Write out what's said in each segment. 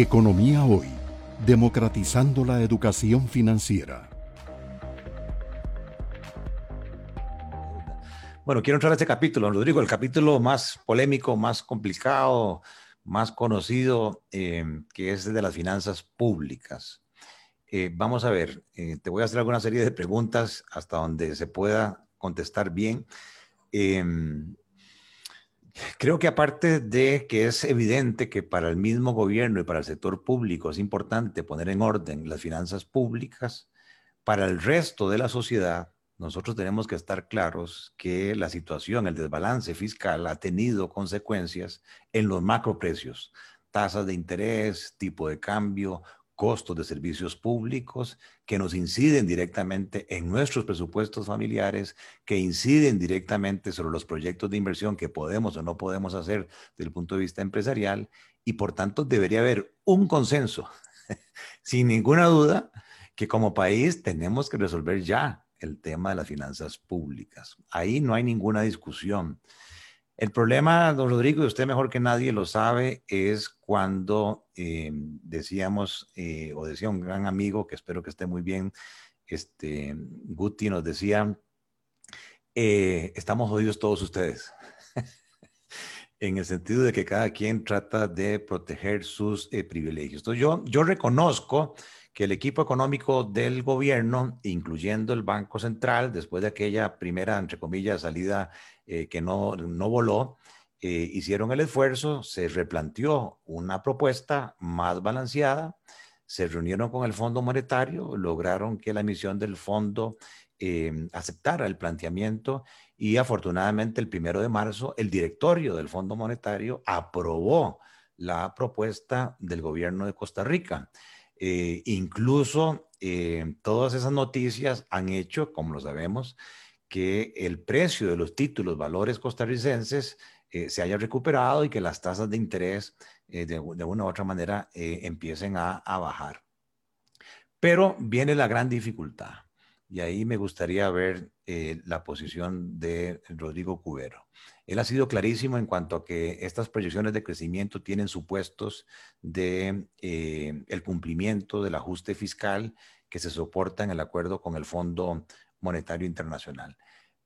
Economía Hoy, democratizando la educación financiera. Bueno, quiero entrar a este capítulo, Rodrigo, el capítulo más polémico, más complicado, más conocido, eh, que es de las finanzas públicas. Eh, vamos a ver, eh, te voy a hacer alguna serie de preguntas hasta donde se pueda contestar bien. Creo que aparte de que es evidente que para el mismo gobierno y para el sector público es importante poner en orden las finanzas públicas, para el resto de la sociedad nosotros tenemos que estar claros que la situación, el desbalance fiscal ha tenido consecuencias en los macroprecios, tasas de interés, tipo de cambio, costos de servicios públicos que nos inciden directamente en nuestros presupuestos familiares, que inciden directamente sobre los proyectos de inversión que podemos o no podemos hacer desde el punto de vista empresarial y por tanto debería haber un consenso, sin ninguna duda, que como país tenemos que resolver ya el tema de las finanzas públicas. Ahí no hay ninguna discusión. El problema, don Rodrigo, y usted mejor que nadie lo sabe, es cuando eh, decíamos, eh, o decía un gran amigo, que espero que esté muy bien, este, Guti nos decía, eh, estamos jodidos todos ustedes, en el sentido de que cada quien trata de proteger sus privilegios. Entonces yo, yo reconozco que el equipo económico del gobierno, incluyendo el Banco Central, después de aquella primera, entre comillas, salida eh, que no, no voló, eh, hicieron el esfuerzo, se replanteó una propuesta más balanceada, se reunieron con el Fondo Monetario, lograron que la emisión del fondo eh, aceptara el planteamiento y afortunadamente el primero de marzo el directorio del Fondo Monetario aprobó la propuesta del gobierno de Costa Rica. Incluso todas esas noticias han hecho, como lo sabemos, que el precio de los títulos, valores costarricenses, eh, se haya recuperado y que las tasas de interés eh, de, una u otra manera eh, empiecen a, bajar. Pero viene la gran dificultad y ahí me gustaría ver la posición de Rodrigo Cubero. Él ha sido clarísimo en cuanto a que estas proyecciones de crecimiento tienen supuestos de el cumplimiento del ajuste fiscal que se soporta en el acuerdo con el Fondo Monetario Internacional.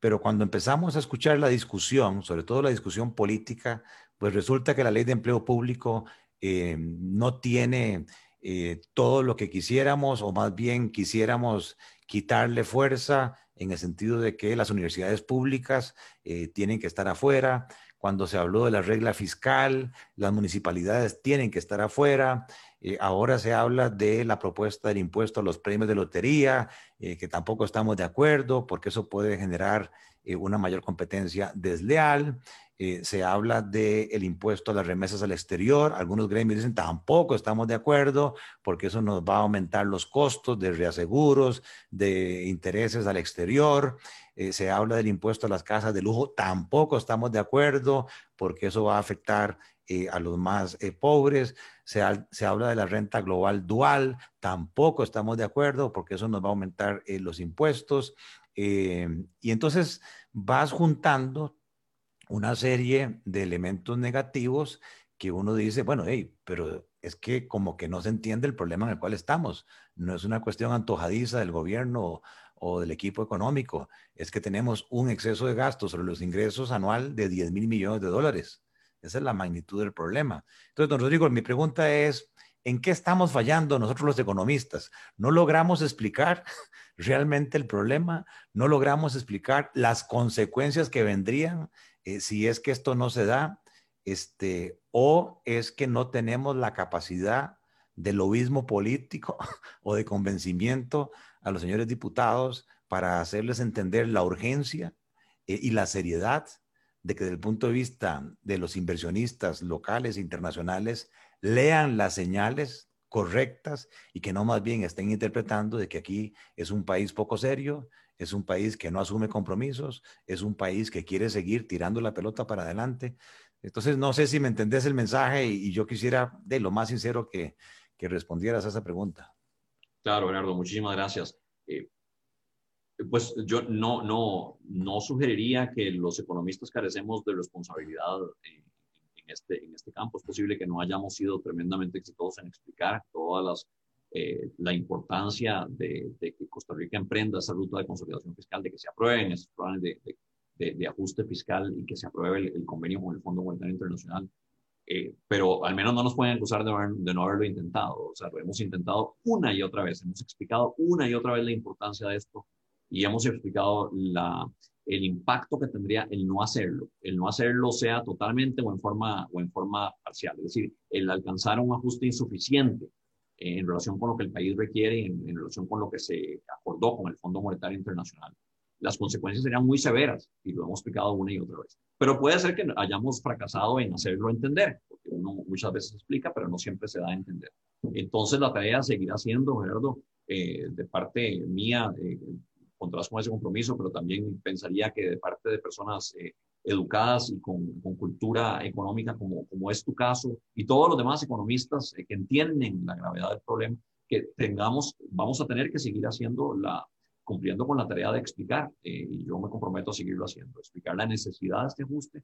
Pero cuando empezamos a escuchar la discusión, sobre todo la discusión política, pues resulta que la ley de empleo público eh, no tiene eh, todo lo que quisiéramos, o más bien quisiéramos quitarle fuerza en el sentido de que las universidades públicas eh, tienen que estar afuera. Cuando se habló de la regla fiscal, las municipalidades tienen que estar afuera. Eh, ahora se habla de la propuesta del impuesto a los premios de lotería, eh, que tampoco estamos de acuerdo porque eso puede generar eh, una mayor competencia desleal. se habla del impuesto a las remesas al exterior. Algunos gremios dicen tampoco estamos de acuerdo porque eso nos va a aumentar los costos de reaseguros, de intereses al exterior. se habla del impuesto a las casas de lujo. Tampoco estamos de acuerdo porque eso va a afectar a los más pobres se, habla de la renta global dual, tampoco estamos de acuerdo porque eso nos va a aumentar eh, los impuestos. Eh, y entonces vas juntando una serie de elementos negativos que uno dice, bueno, hey, pero es que como que no se entiende el problema en el cual estamos. No es una cuestión antojadiza del gobierno o, del equipo económico, es que tenemos un exceso de gastos sobre los ingresos anual de 10 mil millones de dólares. Esa es la magnitud del problema. Entonces, don Rodrigo, mi pregunta es, ¿en qué estamos fallando nosotros los economistas? ¿No logramos explicar realmente el problema? ¿No logramos explicar las consecuencias que vendrían eh, si es que esto no se da? Este, ¿O es que no tenemos la capacidad de lobismo político o de convencimiento a los señores diputados para hacerles entender la urgencia eh, y la seriedad de que desde el punto de vista de los inversionistas locales e internacionales lean las señales correctas y que no más bien estén interpretando de que aquí es un país poco serio, es un país que no asume compromisos, es un país que quiere seguir tirando la pelota para adelante. Entonces, no sé si me entendés el mensaje y, yo quisiera de lo más sincero que, que respondieras a esa pregunta. Claro, Bernardo, muchísimas gracias. Eh, pues yo no, no, no sugeriría que los economistas carecemos de responsabilidad en, este, en este campo. Es posible que no hayamos sido tremendamente exitosos en explicar todas las eh, la importancia de, que Costa Rica emprenda esa ruta de consolidación fiscal, de que se aprueben esos planes de, de ajuste fiscal y que se apruebe el, convenio con el Fondo Monetario Internacional. Eh, pero al menos no nos pueden acusar de, de, no haberlo intentado. O sea, lo hemos intentado una y otra vez. Hemos explicado una y otra vez la importancia de esto y hemos explicado la, el impacto que tendría el no hacerlo. El no hacerlo sea totalmente o en forma, o en forma parcial. Es decir, el alcanzar un ajuste insuficiente en relación con lo que el país requiere en, relación con lo que se acordó con el Fondo Monetario Internacional. Las consecuencias serían muy severas y lo hemos explicado una y otra vez. Pero puede ser que hayamos fracasado en hacerlo entender, porque uno muchas veces explica, pero no siempre se da a entender. Entonces la tarea seguirá siendo, Gerardo, eh, de parte mía, eh, contarás con ese compromiso, pero también pensaría que de parte de personas eh, educadas y con, con, cultura económica, como, como es tu caso, y todos los demás economistas eh, que entienden la gravedad del problema, que tengamos, vamos a tener que seguir haciendo la, cumpliendo con la tarea de explicar, eh, y yo me comprometo a seguirlo haciendo, explicar la necesidad de este ajuste.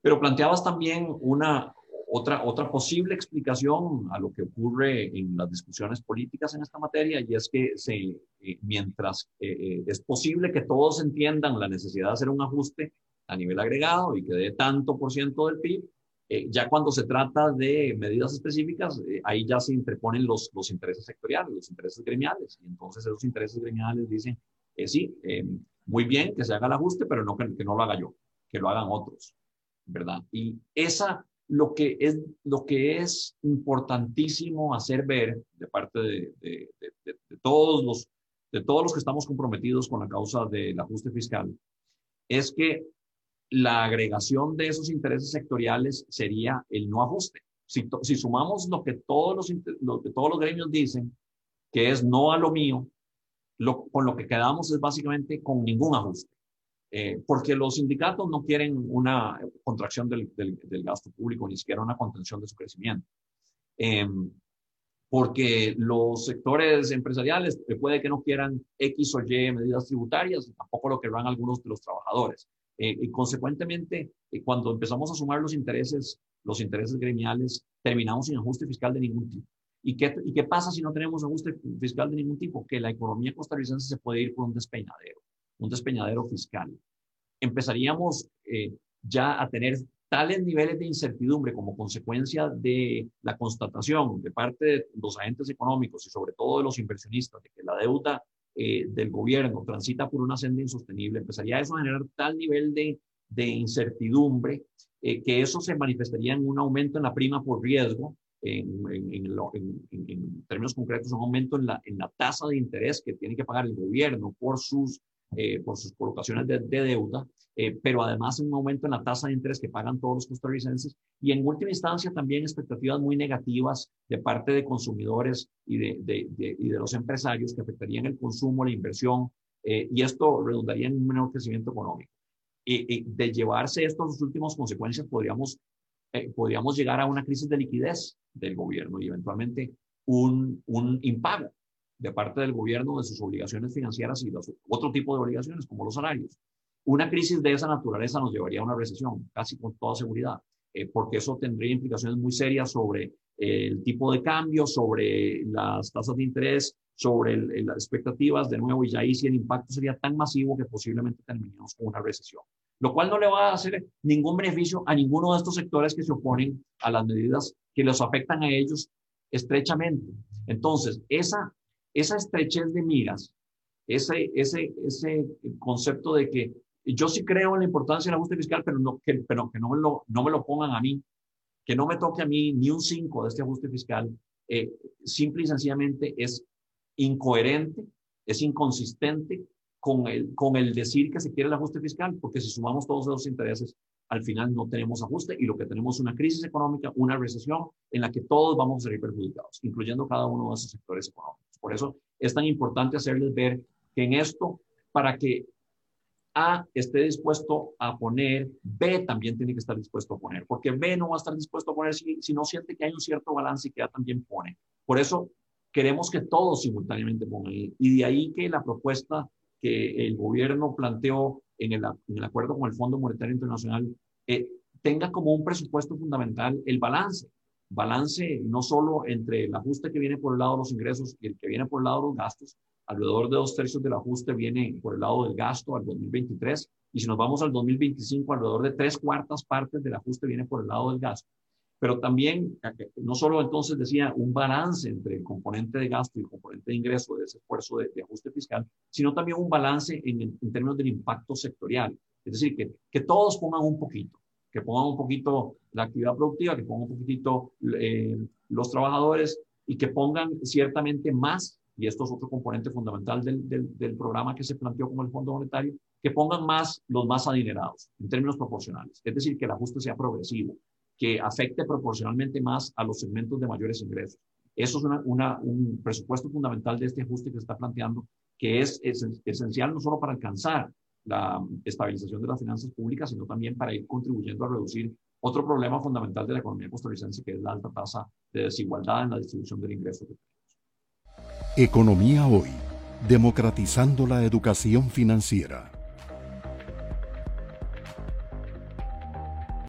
Pero planteabas también una, otra, otra posible explicación a lo que ocurre en las discusiones políticas en esta materia, y es que se, eh, mientras es posible que todos entiendan la necesidad de hacer un ajuste, a nivel agregado y que dé tanto por ciento del PIB. Eh, ya cuando se trata de medidas específicas, eh, ahí ya se interponen los, los intereses sectoriales, los intereses gremiales. Y entonces esos intereses gremiales dicen, eh, sí, muy bien que se haga el ajuste, pero no que, que, no lo haga yo, que lo hagan otros, ¿verdad? Y esa, lo que es, lo que es importantísimo hacer ver de parte de, todos los, de todos los que estamos comprometidos con la causa del ajuste fiscal, es que la agregación de esos intereses sectoriales sería el no ajuste. Si, sumamos lo que, todos los, lo que todos los gremios dicen, que es no a lo mío, con lo que quedamos es básicamente con ningún ajuste. Eh, porque los sindicatos no quieren una contracción del, del, del, gasto público, ni siquiera una contención de su crecimiento. Eh, porque los sectores empresariales puede que no quieran X o Y medidas tributarias, tampoco lo querrán algunos de los trabajadores. Eh, y consecuentemente, eh, cuando empezamos a sumar los intereses, los intereses gremiales, terminamos sin ajuste fiscal de ningún tipo. ¿Y qué, ¿Y qué pasa si no tenemos ajuste fiscal de ningún tipo? Que la economía costarricense se puede ir por un despeñadero, un despeñadero fiscal. Empezaríamos eh, ya a tener tales niveles de incertidumbre como consecuencia de la constatación de parte de los agentes económicos y sobre todo de los inversionistas de que la deuda eh, del gobierno transita por una senda insostenible, empezaría eso a generar tal nivel de, de incertidumbre eh, que eso se manifestaría en un aumento en la prima por riesgo, en, en, en, en términos concretos, un aumento en la, en la tasa de interés que tiene que pagar el gobierno por sus eh, por sus colocaciones de, deuda, eh, pero además un aumento en la tasa de interés que pagan todos los costarricenses y en última instancia también expectativas muy negativas de parte de consumidores y de, de, y de los empresarios que afectarían el consumo, la inversión eh, y esto redundaría en un menor crecimiento económico. Y, de llevarse estas últimas consecuencias podríamos, podríamos llegar a una crisis de liquidez del gobierno y eventualmente un, un impago de parte del gobierno de sus obligaciones financieras y los, otro tipo de obligaciones como los salarios. Una crisis de esa naturaleza nos llevaría a una recesión, casi con toda seguridad, eh, porque eso tendría implicaciones muy serias sobre eh, el tipo de cambio, sobre las tasas de interés, sobre las expectativas de nuevo, y ya ahí sí el impacto sería tan masivo que posiblemente terminemos con una recesión, lo cual no le va a hacer ningún beneficio a ninguno de estos sectores que se oponen a las medidas que los afectan a ellos estrechamente. Entonces, esa esa estrechez de miras, ese, ese, ese concepto de que yo sí creo en la importancia del ajuste fiscal, pero, no, que, pero que no, me lo, no me lo pongan a mí, que no me toque a mí ni un 5 de este ajuste fiscal, eh, simple y sencillamente es incoherente, es inconsistente con el, con el decir que se quiere el ajuste fiscal, porque si sumamos todos esos intereses, al final no tenemos ajuste y lo que tenemos es una crisis económica, una recesión en la que todos vamos a salir perjudicados, incluyendo cada uno de esos sectores económicos. Por eso es tan importante hacerles ver que en esto, para que A esté dispuesto a poner, B también tiene que estar dispuesto a poner, porque B no va a estar dispuesto a poner si, si no siente que hay un cierto balance y que A también pone. Por eso queremos que todos simultáneamente pongan. Y de ahí que la propuesta que el gobierno planteó en el, acuerdo con el Fondo Monetario Internacional eh, tenga como un presupuesto fundamental el balance. Balance no solo entre el ajuste que viene por el lado de los ingresos y el que viene por el lado de los gastos, alrededor de dos tercios del ajuste viene por el lado del gasto al 2023 y si nos vamos al 2025, alrededor de tres cuartas partes del ajuste viene por el lado del gasto. Pero también, no solo entonces decía un balance entre el componente de gasto y el componente de ingreso de ese esfuerzo de, ajuste fiscal, sino también un balance en, en, términos del impacto sectorial. Es decir, que, que todos pongan un poquito, que pongan un poquito la actividad productiva, que pongan un poquitito eh, los trabajadores y que pongan ciertamente más, y esto es otro componente fundamental del, del, programa que se planteó como el Fondo Monetario, que pongan más los más adinerados en términos proporcionales. Es decir, que el ajuste sea progresivo, que afecte proporcionalmente más a los segmentos de mayores ingresos. Eso es una, un presupuesto fundamental de este ajuste que se está planteando, que es esencial no solo para alcanzar la estabilización de las finanzas públicas, sino también para ir contribuyendo a reducir otro problema fundamental de la economía costarricense, que es la alta tasa de desigualdad en la distribución del ingreso. Economía hoy, democratizando la educación financiera.